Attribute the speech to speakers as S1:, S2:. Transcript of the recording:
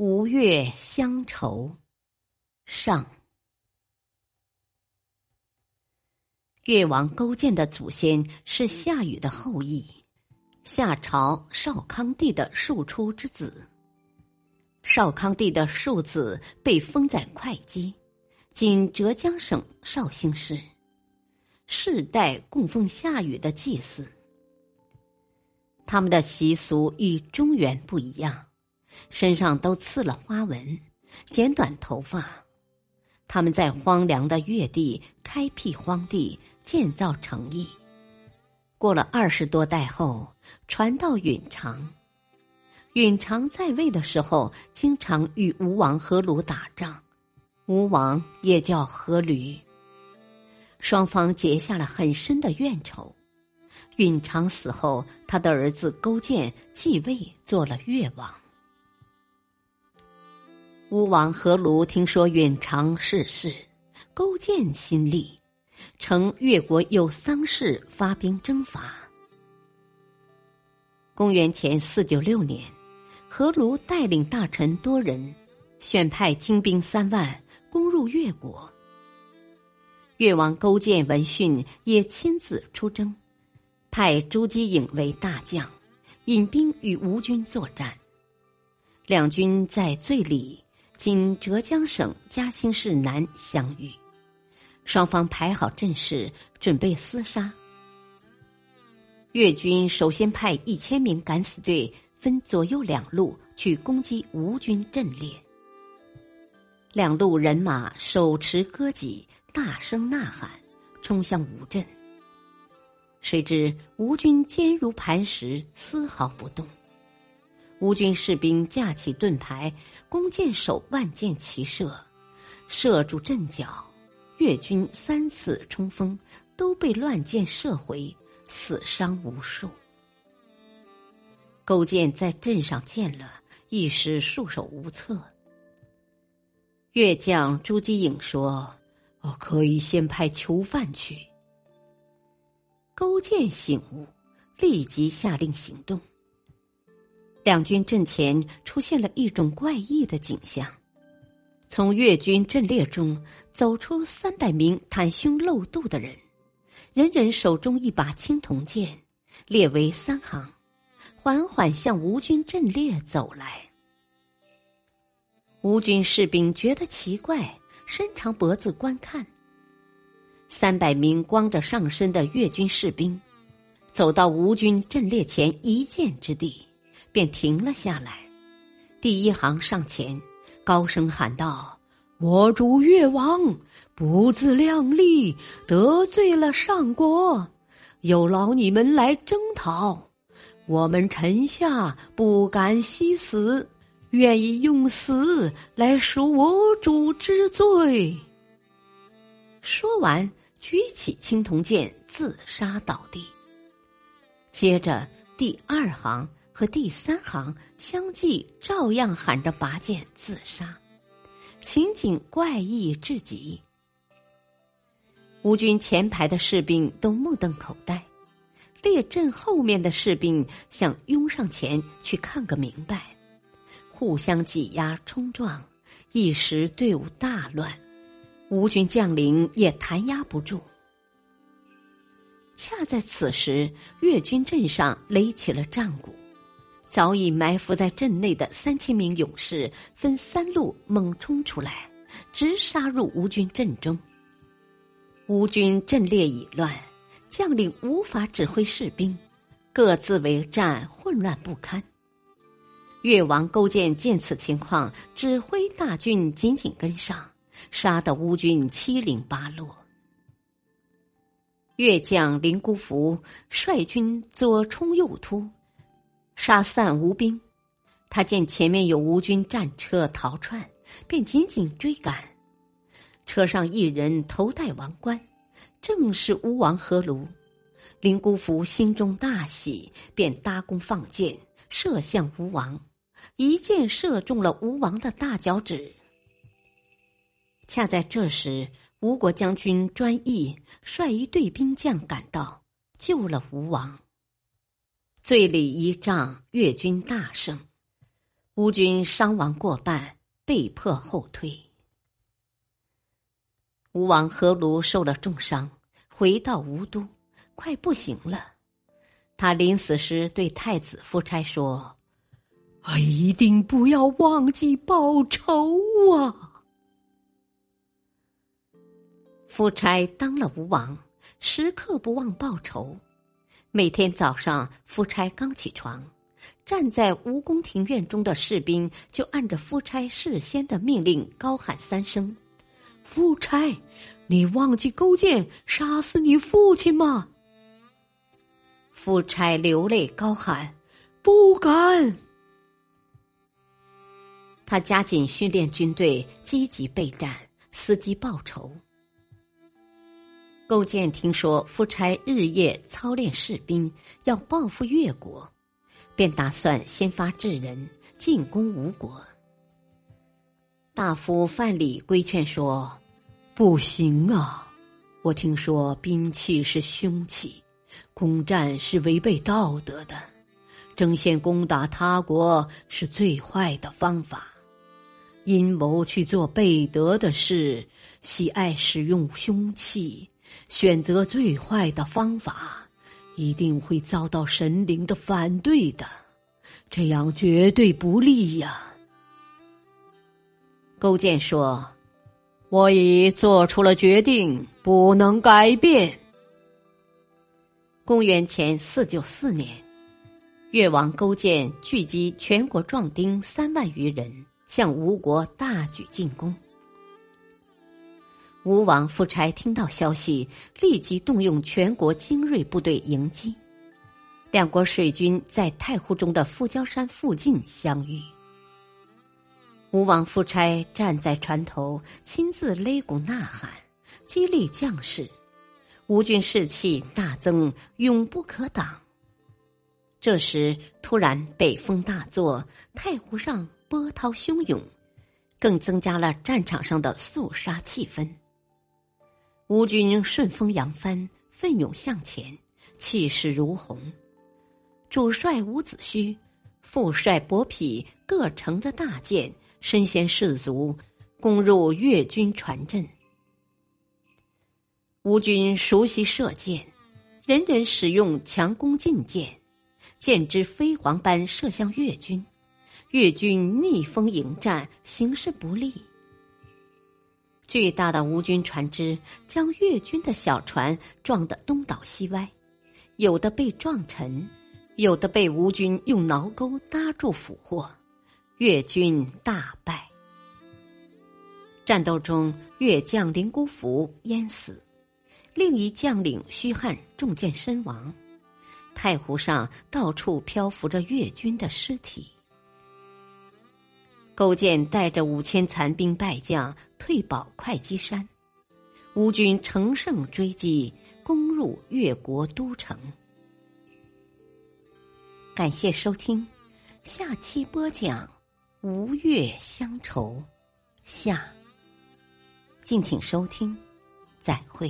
S1: 吴越乡愁，上。越王勾践的祖先是夏禹的后裔，夏朝少康帝的庶出之子。少康帝的庶子被封在会稽，今浙江省绍兴市，世代供奉夏禹的祭祀。他们的习俗与中原不一样。身上都刺了花纹，剪短头发。他们在荒凉的越地开辟荒地，建造城邑。过了二十多代后，传到允常。允常在位的时候，经常与吴王阖庐打仗。吴王也叫阖闾，双方结下了很深的怨仇。允常死后，他的儿子勾践继位，做了越王。吴王阖庐听说允常逝世，勾践心力，乘越国有丧事，发兵征伐。公元前四九六年，阖庐带领大臣多人，选派精兵三万，攻入越国。越王勾践闻讯，也亲自出征，派朱姬颖为大将，引兵与吴军作战。两军在最里。今浙江省嘉兴市南相遇，双方排好阵势，准备厮杀。越军首先派一千名敢死队分左右两路去攻击吴军阵列，两路人马手持戈戟，大声呐喊，冲向吴阵。谁知吴军坚如磐石，丝毫不动。吴军士兵架起盾牌，弓箭手万箭齐射，射住阵脚。越军三次冲锋，都被乱箭射回，死伤无数。勾践在阵上见了，一时束手无策。越将朱姬颖说：“我可以先派囚犯去。”勾践醒悟，立即下令行动。两军阵前出现了一种怪异的景象：从越军阵列中走出三百名袒胸露肚的人，人人手中一把青铜剑，列为三行，缓缓向吴军阵列走来。吴军士兵觉得奇怪，伸长脖子观看。三百名光着上身的越军士兵，走到吴军阵列前一箭之地。便停了下来，第一行上前，高声喊道：“我主越王不自量力，得罪了上国，有劳你们来征讨。我们臣下不敢惜死，愿意用死来赎我主之罪。”说完，举起青铜剑，自杀倒地。接着，第二行。和第三行相继照样喊着拔剑自杀，情景怪异至极。吴军前排的士兵都目瞪口呆，列阵后面的士兵想拥上前去看个明白，互相挤压冲撞，一时队伍大乱，吴军将领也弹压不住。恰在此时，越军阵上擂起了战鼓。早已埋伏在阵内的三千名勇士分三路猛冲出来，直杀入吴军阵中。吴军阵列已乱，将领无法指挥士兵，各自为战，混乱不堪。越王勾践见此情况，指挥大军紧紧跟上，杀得吴军七零八落。越将林孤福率军左冲右突。杀散吴兵，他见前面有吴军战车逃窜，便紧紧追赶。车上一人头戴王冠，正是吴王阖庐。林姑孚心中大喜，便搭弓放箭，射向吴王，一箭射中了吴王的大脚趾。恰在这时，吴国将军专义率一队兵将赶到，救了吴王。醉里一仗，越军大胜，吴军伤亡过半，被迫后退。吴王阖庐受了重伤，回到吴都，快不行了。他临死时对太子夫差说：“啊，一定不要忘记报仇啊！”夫差当了吴王，时刻不忘报仇。每天早上，夫差刚起床，站在吴宫庭院中的士兵就按着夫差事先的命令高喊三声：“夫差，你忘记勾践杀死你父亲吗？”夫差流泪高喊：“不敢！”他加紧训练军队，积极备战，伺机报仇。勾践听说夫差日夜操练士兵，要报复越国，便打算先发制人，进攻吴国。大夫范蠡规劝说：“不行啊！我听说兵器是凶器，攻战是违背道德的，争先攻打他国是最坏的方法。阴谋去做背德的事，喜爱使用凶器。”选择最坏的方法，一定会遭到神灵的反对的，这样绝对不利呀。勾践说：“我已做出了决定，不能改变。”公元前四九四年，越王勾践聚集全国壮丁三万余人，向吴国大举进攻。吴王夫差听到消息，立即动用全国精锐部队迎击。两国水军在太湖中的富郊山附近相遇。吴王夫差站在船头，亲自擂鼓呐喊，激励将士。吴军士气大增，勇不可挡。这时，突然北风大作，太湖上波涛汹涌，更增加了战场上的肃杀气氛。吴军顺风扬帆，奋勇向前，气势如虹。主帅伍子胥、副帅伯嚭各乘着大舰，身先士卒，攻入越军船阵。吴军熟悉射箭，人人使用强弓劲箭，箭支飞蝗般射向越军，越军逆风迎战，形势不利。巨大的吴军船只将越军的小船撞得东倒西歪，有的被撞沉，有的被吴军用挠钩搭住俘获，越军大败。战斗中，越将林姑福淹死，另一将领虚汉中箭身亡，太湖上到处漂浮着越军的尸体。勾践带着五千残兵败将退保会稽山，吴军乘胜追击，攻入越国都城。感谢收听，下期播讲吴越乡愁下，敬请收听，再会。